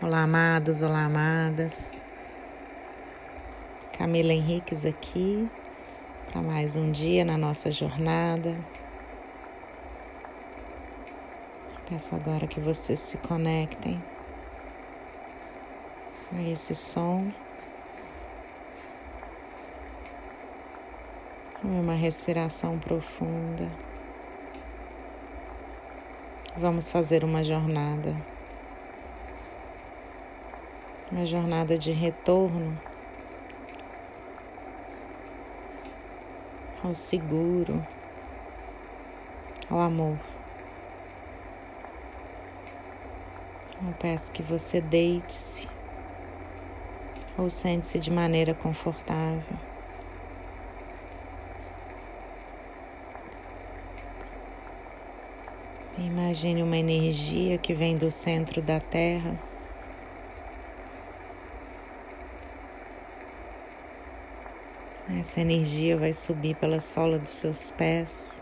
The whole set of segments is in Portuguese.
Olá, amados, olá, amadas. Camila Henriques aqui para mais um dia na nossa jornada. Peço agora que vocês se conectem a esse som. Uma respiração profunda. Vamos fazer uma jornada uma jornada de retorno ao seguro, ao amor. Eu peço que você deite-se ou sente-se de maneira confortável. Imagine uma energia que vem do centro da Terra Essa energia vai subir pela sola dos seus pés,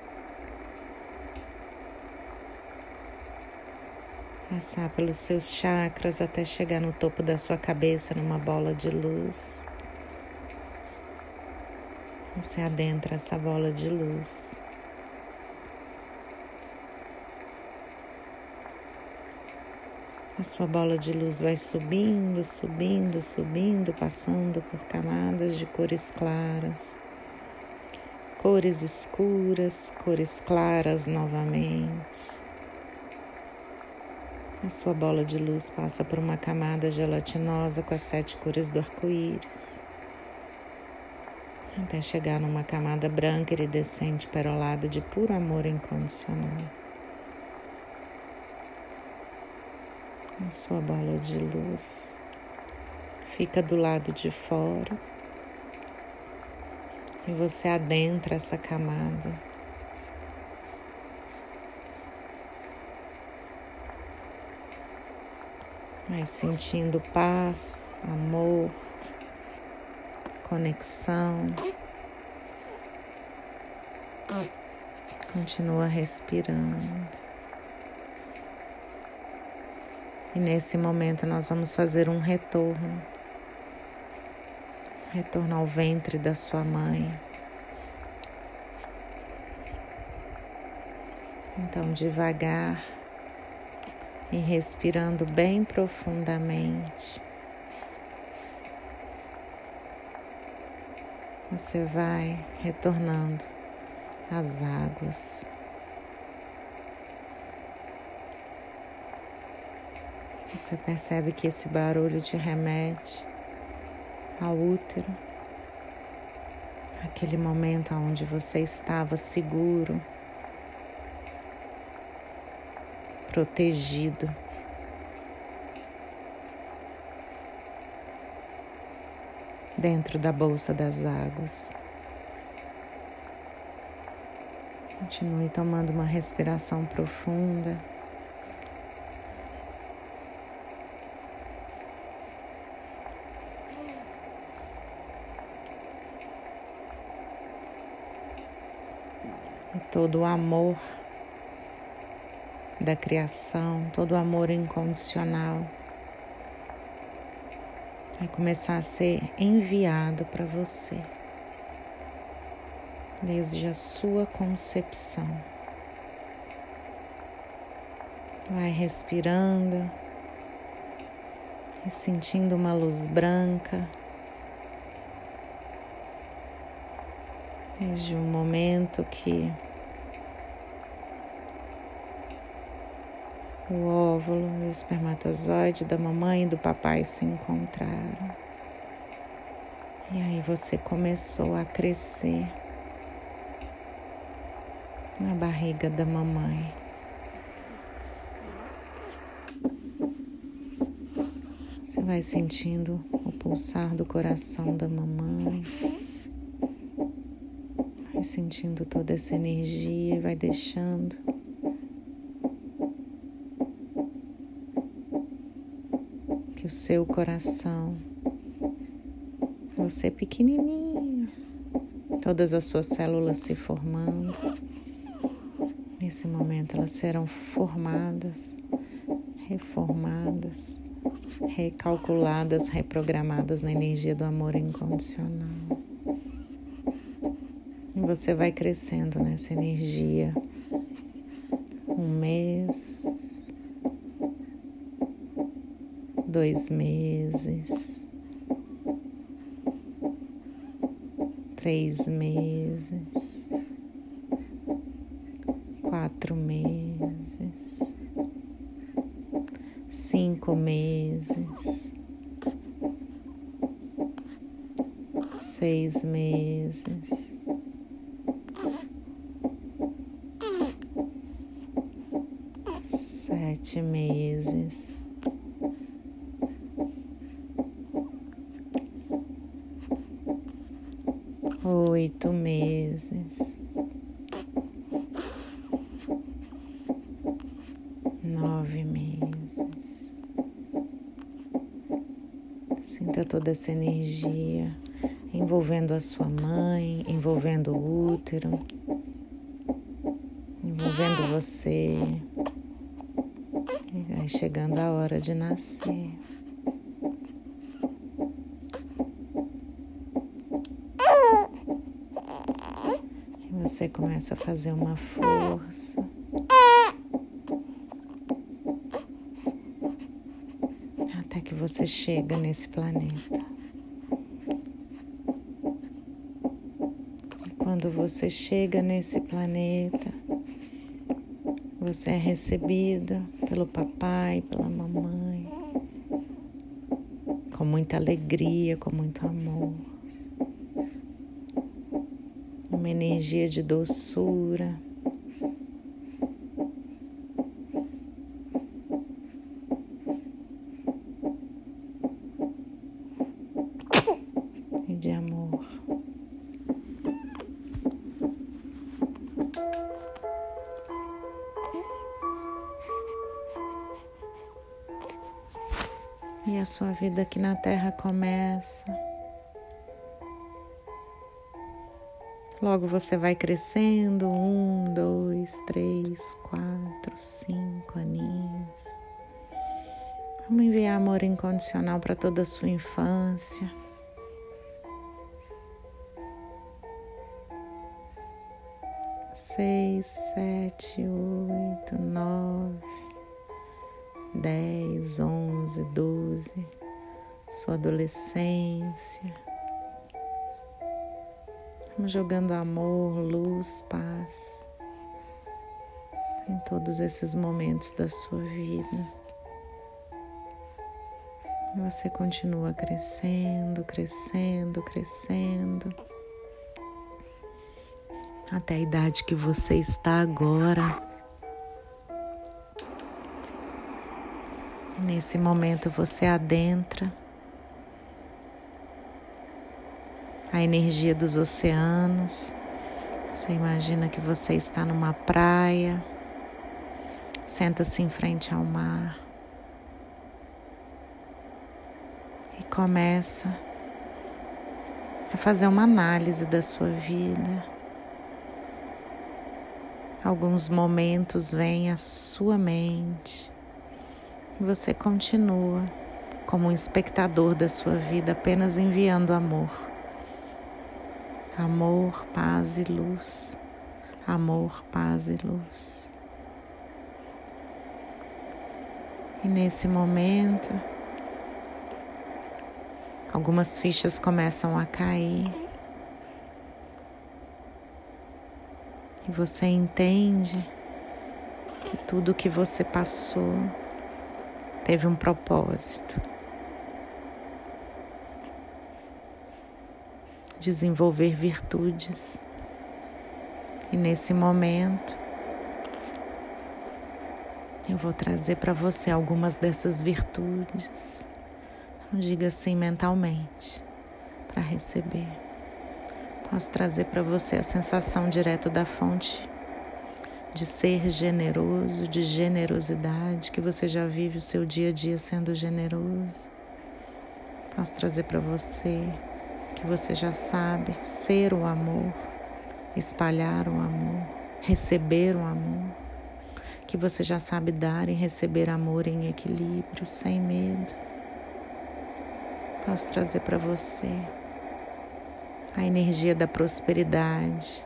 passar pelos seus chakras até chegar no topo da sua cabeça numa bola de luz. Você adentra essa bola de luz. A sua bola de luz vai subindo, subindo, subindo, passando por camadas de cores claras, cores escuras, cores claras novamente. A sua bola de luz passa por uma camada gelatinosa com as sete cores do arco-íris, até chegar numa camada branca iridescente perolada de puro amor incondicional. A sua bola de luz fica do lado de fora e você adentra essa camada. Mas sentindo paz, amor, conexão. Continua respirando. E nesse momento nós vamos fazer um retorno. Retorno ao ventre da sua mãe. Então, devagar e respirando bem profundamente, você vai retornando às águas. Você percebe que esse barulho te remete ao útero, aquele momento onde você estava seguro, protegido. Dentro da bolsa das águas. Continue tomando uma respiração profunda. Todo o amor da criação, todo o amor incondicional vai começar a ser enviado para você desde a sua concepção. Vai respirando e sentindo uma luz branca. Desde o momento que o óvulo e o espermatozoide da mamãe e do papai se encontraram. E aí você começou a crescer na barriga da mamãe. Você vai sentindo o pulsar do coração da mamãe. Vai sentindo toda essa energia e vai deixando o seu coração, você pequenininho, todas as suas células se formando. Nesse momento elas serão formadas, reformadas recalculadas, reprogramadas na energia do amor incondicional. E você vai crescendo nessa energia. Um mês, dois meses, três meses, quatro meses, cinco meses, seis meses. Sete meses. oito meses, nove meses. Sinta toda essa energia envolvendo a sua mãe, envolvendo o útero, envolvendo você. E aí chegando a hora de nascer. você começa a fazer uma força. Até que você chega nesse planeta. E quando você chega nesse planeta, você é recebido pelo papai, pela mamãe, com muita alegria, com muito amor uma energia de doçura. E a sua vida aqui na Terra começa. Logo você vai crescendo, um, dois, três, quatro, cinco aninhos. Vamos enviar amor incondicional para toda a sua infância. Seis, sete, oito, nove, dez, onze, doze, sua adolescência Vamos jogando amor, luz, paz em todos esses momentos da sua vida. Você continua crescendo, crescendo, crescendo. Até a idade que você está agora. Nesse momento você adentra a energia dos oceanos. Você imagina que você está numa praia, senta-se em frente ao mar e começa a fazer uma análise da sua vida. Alguns momentos vêm à sua mente você continua como um espectador da sua vida, apenas enviando amor amor, paz e luz. Amor, paz e luz. E nesse momento, algumas fichas começam a cair. E você entende que tudo que você passou teve um propósito. desenvolver virtudes. E nesse momento, eu vou trazer para você algumas dessas virtudes. Diga assim mentalmente, para receber. Posso trazer para você a sensação direto da fonte de ser generoso, de generosidade, que você já vive o seu dia a dia sendo generoso. Posso trazer para você que você já sabe ser o amor, espalhar o amor, receber o amor, que você já sabe dar e receber amor em equilíbrio, sem medo, Posso trazer para você a energia da prosperidade,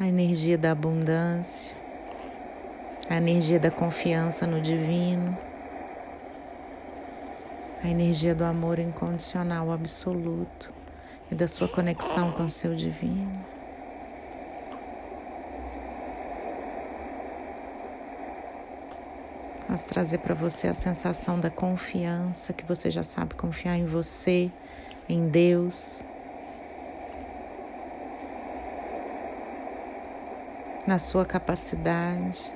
a energia da abundância, a energia da confiança no divino, a energia do amor incondicional absoluto e da sua conexão com o seu divino. Posso trazer para você a sensação da confiança, que você já sabe confiar em você, em Deus. Na sua capacidade.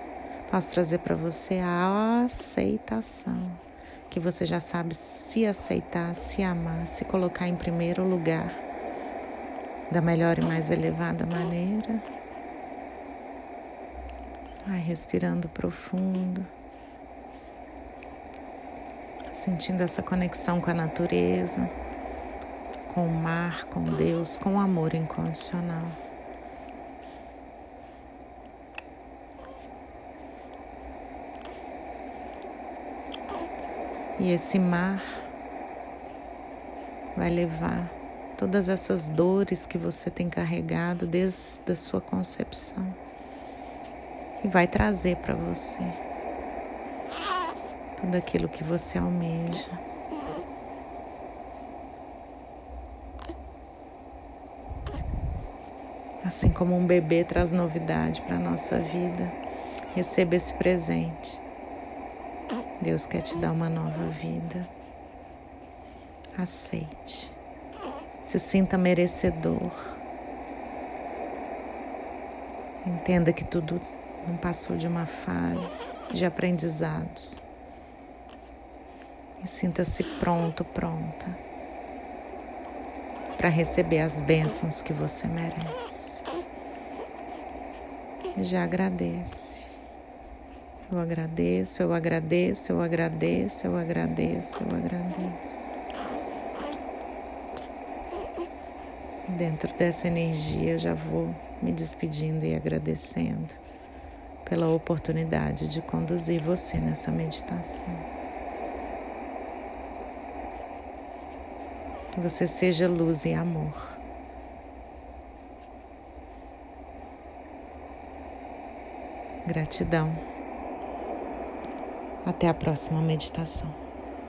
Posso trazer para você a aceitação, que você já sabe se aceitar, se amar, se colocar em primeiro lugar da melhor e mais elevada maneira. Vai respirando profundo sentindo essa conexão com a natureza, com o mar, com Deus, com o amor incondicional. E esse mar vai levar todas essas dores que você tem carregado desde a sua concepção e vai trazer para você tudo aquilo que você almeja. Assim como um bebê traz novidade para nossa vida, receba esse presente. Deus quer te dar uma nova vida. Aceite. Se sinta merecedor. Entenda que tudo não passou de uma fase de aprendizados e sinta-se pronto, pronta para receber as bênçãos que você merece. Já agradece. Eu agradeço, eu agradeço, eu agradeço, eu agradeço, eu agradeço. Dentro dessa energia, eu já vou me despedindo e agradecendo pela oportunidade de conduzir você nessa meditação. Que você seja luz e amor. Gratidão. Até a próxima meditação.